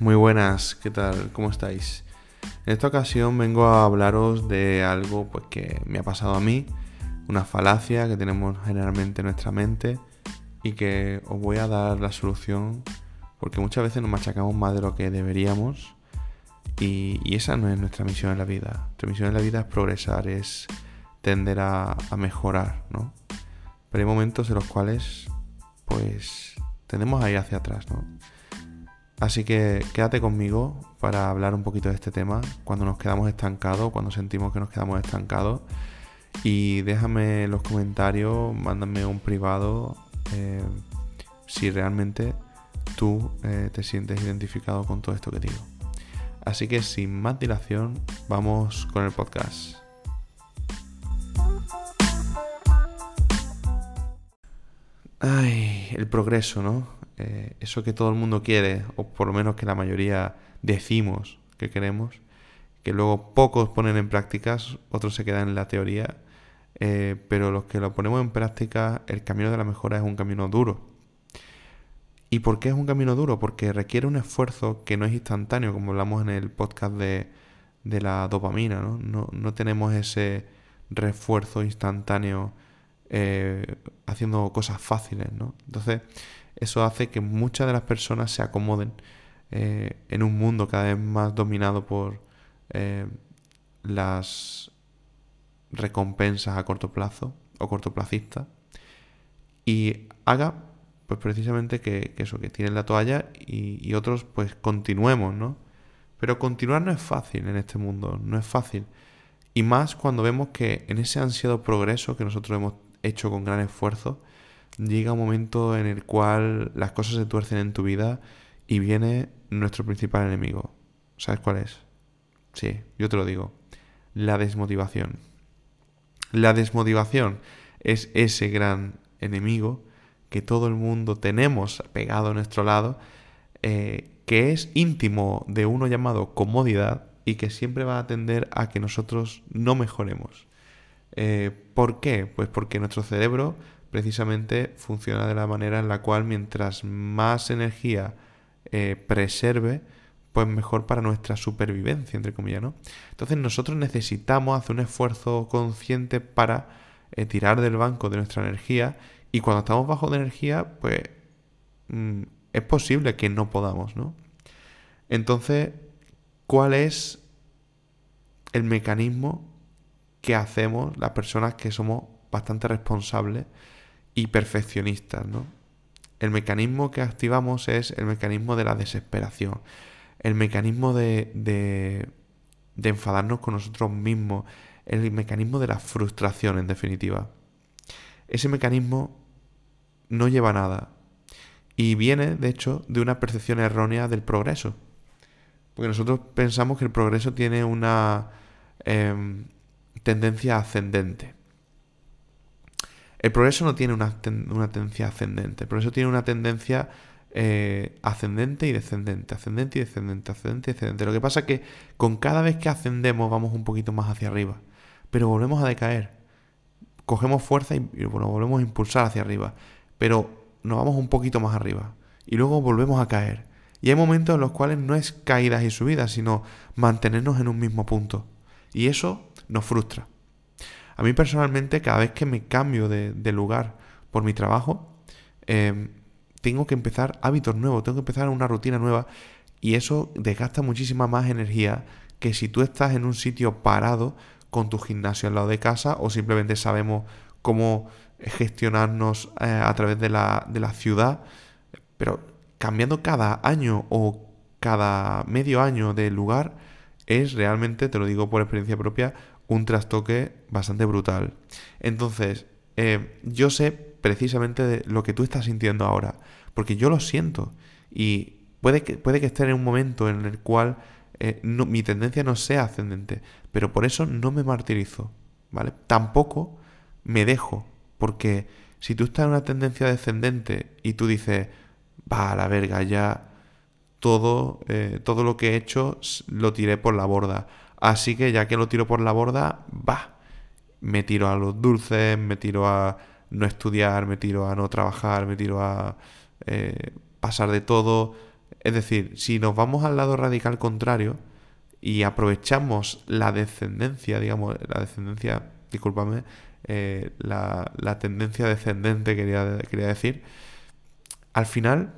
Muy buenas, ¿qué tal? ¿Cómo estáis? En esta ocasión vengo a hablaros de algo pues, que me ha pasado a mí, una falacia que tenemos generalmente en nuestra mente y que os voy a dar la solución porque muchas veces nos machacamos más de lo que deberíamos y, esa no es nuestra misión en la vida. Nuestra misión en la vida es progresar, es tender a, mejorar, ¿no? Pero hay momentos en los cuales pues tendemos a ir hacia atrás, ¿no? Así que quédate conmigo para hablar un poquito de este tema, cuando nos quedamos estancados, cuando sentimos que nos quedamos estancados. Y déjame los comentarios, mándame un privado eh, si realmente tú eh, te sientes identificado con todo esto que digo. Así que sin más dilación, vamos con el podcast. Ay, el progreso, ¿no? Eh, eso que todo el mundo quiere, o por lo menos que la mayoría decimos que queremos, que luego pocos ponen en prácticas, otros se quedan en la teoría, eh, pero los que lo ponemos en práctica, el camino de la mejora es un camino duro. ¿Y por qué es un camino duro? Porque requiere un esfuerzo que no es instantáneo, como hablamos en el podcast de, la dopamina, ¿no? ¿no? No, tenemos ese refuerzo instantáneo eh, haciendo cosas fáciles, ¿no? Entonces, eso hace que muchas de las personas se acomoden eh, en un mundo cada vez más dominado por eh, las recompensas a corto plazo o cortoplacistas y haga pues precisamente que, eso, que tienen la toalla y, y, otros pues continuemos, ¿no? Pero continuar no es fácil en este mundo, no es fácil. Y más cuando vemos que en ese ansiado progreso que nosotros hemos hecho con gran esfuerzo, llega un momento en el cual las cosas se tuercen en tu vida y viene nuestro principal enemigo. ¿Sabes cuál es? Sí, yo te lo digo. La desmotivación. La desmotivación es ese gran enemigo que todo el mundo tenemos pegado a nuestro lado, eh, que es íntimo de uno llamado comodidad y que siempre va a tender a que nosotros no mejoremos. Eh, ¿Por qué? Pues porque nuestro cerebro precisamente funciona de la manera en la cual mientras más energía eh, preserve, pues mejor para nuestra supervivencia, entre comillas, ¿no? Entonces nosotros necesitamos hacer un esfuerzo consciente para eh, tirar del banco de nuestra energía y cuando estamos bajo de energía, pues mm, es posible que no podamos, ¿no? Entonces, ¿cuál es el mecanismo que hacemos las personas que somos bastante responsables y perfeccionistas, ¿no? El mecanismo que activamos es el mecanismo de la desesperación, el mecanismo de, de, de enfadarnos con nosotros mismos, el mecanismo de la frustración, en definitiva. Ese mecanismo no lleva a nada y viene, de hecho, de una percepción errónea del progreso. Porque nosotros pensamos que el progreso tiene una em, tendencia ascendente. El progreso no tiene una, tendencia ascendente, el progreso tiene una tendencia eh, ascendente y descendente, ascendente y descendente, ascendente y descendente. Lo que pasa es que con cada vez que ascendemos vamos un poquito más hacia arriba, pero volvemos a decaer. Cogemos fuerza y, bueno, volvemos a impulsar hacia arriba, pero nos vamos un poquito más arriba y luego volvemos a caer. Y hay momentos en los cuales no es caídas y subidas, sino mantenernos en un mismo punto. Y eso nos frustra. A mí personalmente, cada vez que me cambio de, lugar por mi trabajo, em, tengo que empezar hábitos nuevos, tengo que empezar una rutina nueva y eso desgasta muchísima más energía que si tú estás en un sitio parado con tu gimnasio al lado de casa o simplemente sabemos cómo gestionarnos eh, a través de la, de la ciudad, pero cambiando cada año o cada medio año de lugar es realmente, te lo digo por experiencia propia, un trastoque bastante brutal. Entonces, eh, yo sé precisamente lo que tú estás sintiendo ahora, porque yo lo siento y puede que, puede que esté en un momento en el cual eh, mi tendencia no sea ascendente, pero por eso no me martirizo, ¿vale? Tampoco me dejo, porque si tú estás en una tendencia descendente y tú dices, va a la verga, ya todo, eh, todo lo que he hecho lo tiré por la borda. Así que ya que lo tiro por la borda, va. Me tiro a los dulces, me tiro a no estudiar, me tiro a no trabajar, me tiro a eh, pasar de todo. Es decir, si nos vamos al lado radical contrario y aprovechamos la descendencia, digamos, la descendencia, discúlpame, eh, la, la, tendencia descendente quería, quería decir, al final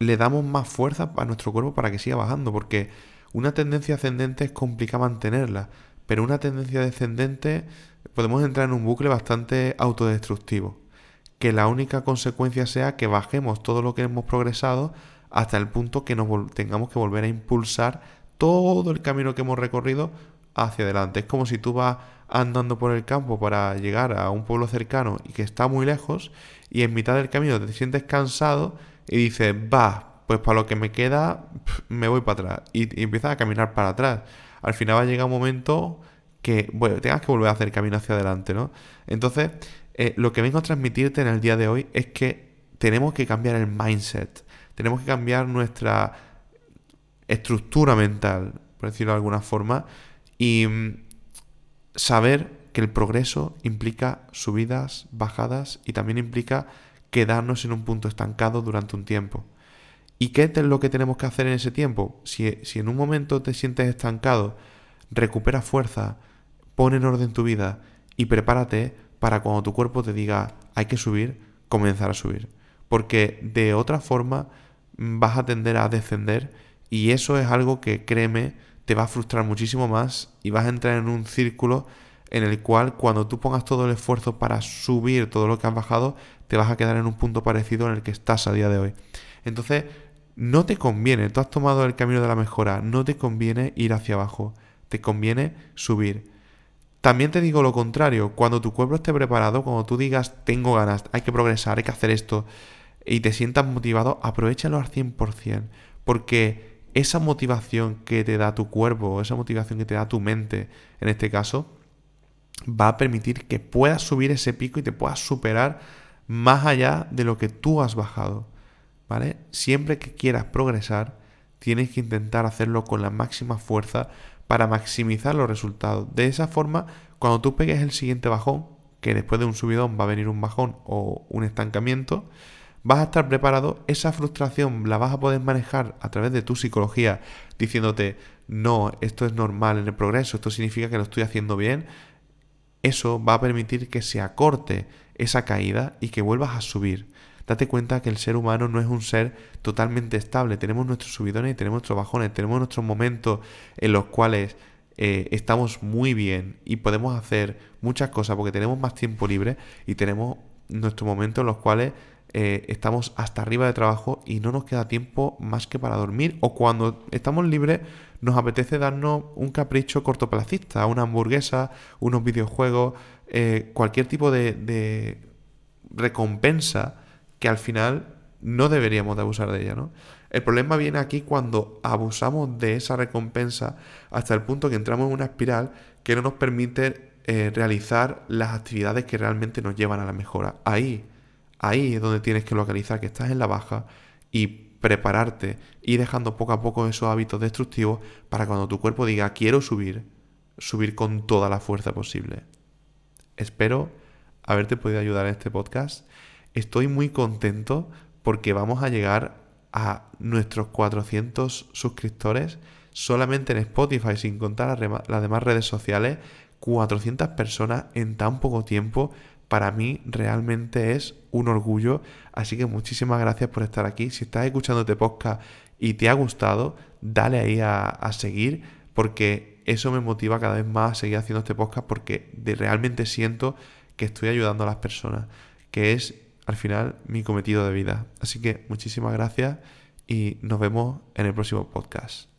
le damos más fuerza a nuestro cuerpo para que siga bajando, porque una tendencia ascendente es complicada mantenerla, pero una tendencia descendente podemos entrar en un bucle bastante autodestructivo, que la única consecuencia sea que bajemos todo lo que hemos progresado hasta el punto que nos tengamos que volver a impulsar todo el camino que hemos recorrido hacia adelante. Es como si tú vas andando por el campo para llegar a un pueblo cercano y que está muy lejos y en mitad del camino te sientes cansado y dices, va, pues para lo que me queda me voy para atrás y, empiezas a caminar para atrás. Al final va a llegar un momento que bueno, tengas que volver a hacer camino hacia adelante, ¿no? Entonces, eh, lo que vengo a transmitirte en el día de hoy es que tenemos que cambiar el mindset, tenemos que cambiar nuestra estructura mental, por decirlo de alguna forma, y mm, saber que el progreso implica subidas, bajadas y también implica quedarnos en un punto estancado durante un tiempo. ¿Y qué es lo que tenemos que hacer en ese tiempo? Si, si en un momento te sientes estancado, recupera fuerza, pon en orden tu vida y prepárate para cuando tu cuerpo te diga hay que subir, comenzar a subir. Porque de otra forma vas a tender a descender y eso es algo que créeme te va a frustrar muchísimo más y vas a entrar en un círculo en el cual cuando tú pongas todo el esfuerzo para subir todo lo que has bajado, te vas a quedar en un punto parecido en el que estás a día de hoy. Entonces, no te conviene, tú has tomado el camino de la mejora, no te conviene ir hacia abajo, te conviene subir. También te digo lo contrario, cuando tu cuerpo esté preparado, cuando tú digas tengo ganas, hay que progresar, hay que hacer esto, y te sientas motivado, aprovechalo al 100%, porque esa motivación que te da tu cuerpo, esa motivación que te da tu mente, en este caso, va a permitir que puedas subir ese pico y te puedas superar más allá de lo que tú has bajado. ¿Vale? Siempre que quieras progresar, tienes que intentar hacerlo con la máxima fuerza para maximizar los resultados. De esa forma, cuando tú pegues el siguiente bajón, que después de un subidón va a venir un bajón o un estancamiento, vas a estar preparado, esa frustración la vas a poder manejar a través de tu psicología, diciéndote, no, esto es normal en el progreso, esto significa que lo estoy haciendo bien, eso va a permitir que se acorte esa caída y que vuelvas a subir. Date cuenta que el ser humano no es un ser totalmente estable. Tenemos nuestros subidones y tenemos nuestros bajones. Tenemos nuestros momentos en los cuales eh, estamos muy bien y podemos hacer muchas cosas porque tenemos más tiempo libre y tenemos nuestros momentos en los cuales eh, estamos hasta arriba de trabajo y no nos queda tiempo más que para dormir o cuando estamos libres nos apetece darnos un capricho cortoplacista, una hamburguesa, unos videojuegos, eh, cualquier tipo de, recompensa que al final no deberíamos de abusar de ella, ¿no? El problema viene aquí cuando abusamos de esa recompensa hasta el punto que entramos en una espiral que no nos permite eh, realizar las actividades que realmente nos llevan a la mejora. Ahí, ahí es donde tienes que localizar que estás en la baja y prepararte y dejando poco a poco esos hábitos destructivos para cuando tu cuerpo diga quiero subir, subir con toda la fuerza posible. Espero haberte podido ayudar en este podcast. Estoy muy contento porque vamos a llegar a nuestros 400 suscriptores solamente en Spotify, sin contar las demás redes sociales. 400 personas en tan poco tiempo para mí realmente es un orgullo. Así que muchísimas gracias por estar aquí. Si estás escuchando este podcast y te ha gustado, dale ahí a, seguir porque eso me motiva cada vez más a seguir haciendo este podcast porque realmente siento que estoy ayudando a las personas, que es al final mi cometido de vida. Así que muchísimas gracias y nos vemos en el próximo podcast.